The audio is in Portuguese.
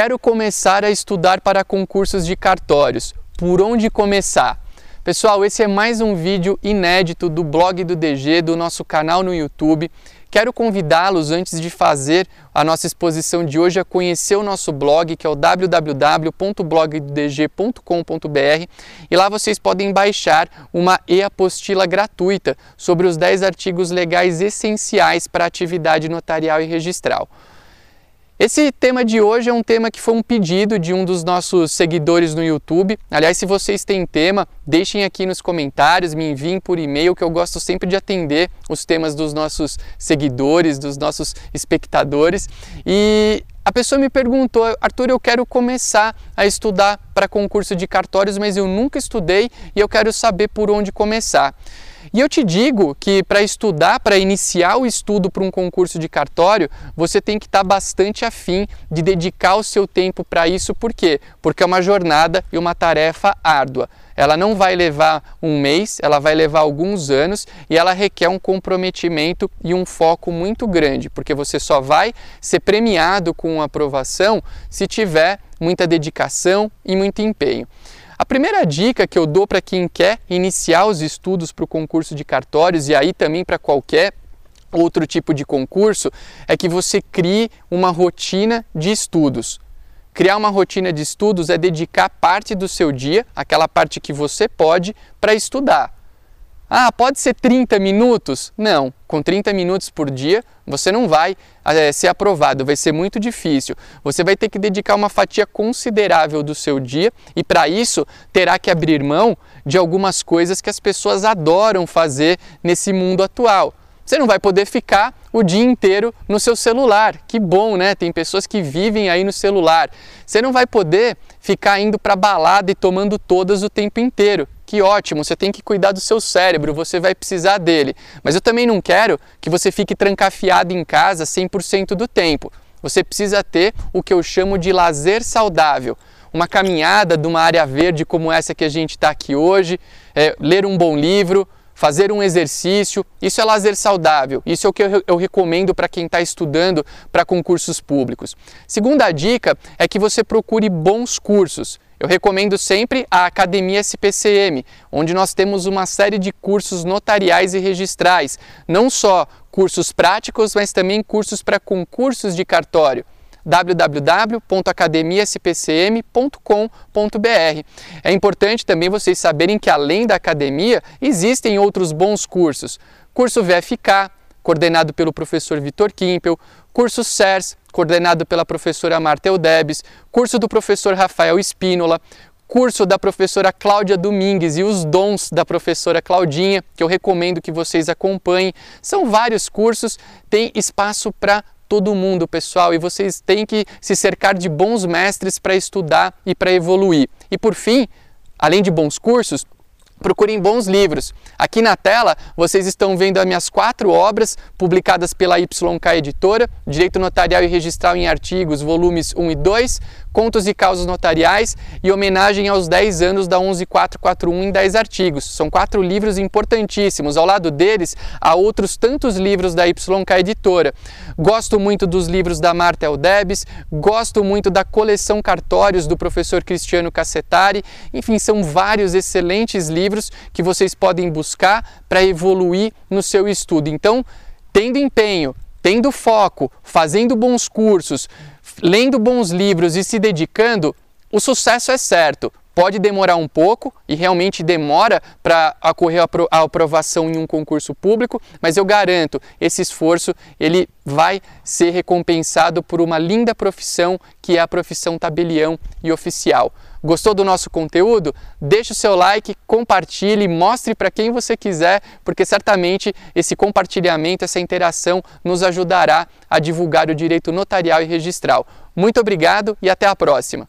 Quero começar a estudar para concursos de cartórios. Por onde começar? Pessoal, esse é mais um vídeo inédito do blog do DG, do nosso canal no YouTube. Quero convidá-los, antes de fazer a nossa exposição de hoje, a conhecer o nosso blog, que é o www.blogdg.com.br, e lá vocês podem baixar uma e-apostila gratuita sobre os 10 artigos legais essenciais para a atividade notarial e registral. Esse tema de hoje é um tema que foi um pedido de um dos nossos seguidores no YouTube. Aliás, se vocês têm tema, deixem aqui nos comentários, me enviem por e-mail, que eu gosto sempre de atender os temas dos nossos seguidores, dos nossos espectadores. E a pessoa me perguntou, Arthur, eu quero começar a estudar para concurso de cartórios, mas eu nunca estudei e eu quero saber por onde começar. E eu te digo que para estudar, para iniciar o estudo para um concurso de cartório, você tem que estar tá bastante afim de dedicar o seu tempo para isso, por quê? Porque é uma jornada e uma tarefa árdua. Ela não vai levar um mês, ela vai levar alguns anos e ela requer um comprometimento e um foco muito grande, porque você só vai ser premiado com aprovação se tiver muita dedicação e muito empenho. A primeira dica que eu dou para quem quer iniciar os estudos para o concurso de cartórios e aí também para qualquer outro tipo de concurso é que você crie uma rotina de estudos. Criar uma rotina de estudos é dedicar parte do seu dia, aquela parte que você pode, para estudar. Ah, pode ser 30 minutos? Não, com 30 minutos por dia você não vai é, ser aprovado, vai ser muito difícil. Você vai ter que dedicar uma fatia considerável do seu dia e para isso terá que abrir mão de algumas coisas que as pessoas adoram fazer nesse mundo atual. Você não vai poder ficar o dia inteiro no seu celular. Que bom, né? Tem pessoas que vivem aí no celular. Você não vai poder ficar indo para balada e tomando todas o tempo inteiro que ótimo, você tem que cuidar do seu cérebro, você vai precisar dele. Mas eu também não quero que você fique trancafiado em casa 100% do tempo. Você precisa ter o que eu chamo de lazer saudável. Uma caminhada de uma área verde como essa que a gente está aqui hoje, é, ler um bom livro, fazer um exercício, isso é lazer saudável. Isso é o que eu, eu recomendo para quem está estudando para concursos públicos. Segunda dica é que você procure bons cursos. Eu recomendo sempre a Academia SPCM, onde nós temos uma série de cursos notariais e registrais, não só cursos práticos, mas também cursos para concursos de cartório www.academiaspcm.com.br. É importante também vocês saberem que além da academia existem outros bons cursos. Curso VFK, coordenado pelo professor Vitor Kimpel, curso CERS, coordenado pela professora Marta Eudebes, curso do professor Rafael Espínola, curso da professora Cláudia Domingues e os dons da professora Claudinha, que eu recomendo que vocês acompanhem. São vários cursos, tem espaço para todo mundo, pessoal, e vocês têm que se cercar de bons mestres para estudar e para evoluir. E por fim, além de bons cursos, procurem bons livros. Aqui na tela vocês estão vendo as minhas quatro obras publicadas pela YK Editora, Direito Notarial e Registral em Artigos, volumes 1 e 2, Contos e Causas Notariais e homenagem aos 10 anos da 11441 em 10 artigos. São quatro livros importantíssimos. Ao lado deles, há outros tantos livros da YK Editora. Gosto muito dos livros da Marta Eldebes, gosto muito da coleção Cartórios do professor Cristiano Cassetari. Enfim, são vários excelentes livros que vocês podem buscar para evoluir no seu estudo. Então, tendo empenho, tendo foco, fazendo bons cursos, lendo bons livros e se dedicando, o sucesso é certo. Pode demorar um pouco e realmente demora para ocorrer a aprovação em um concurso público, mas eu garanto, esse esforço ele vai ser recompensado por uma linda profissão que é a profissão tabelião e oficial. Gostou do nosso conteúdo? Deixe o seu like, compartilhe, mostre para quem você quiser, porque certamente esse compartilhamento, essa interação nos ajudará a divulgar o direito notarial e registral. Muito obrigado e até a próxima!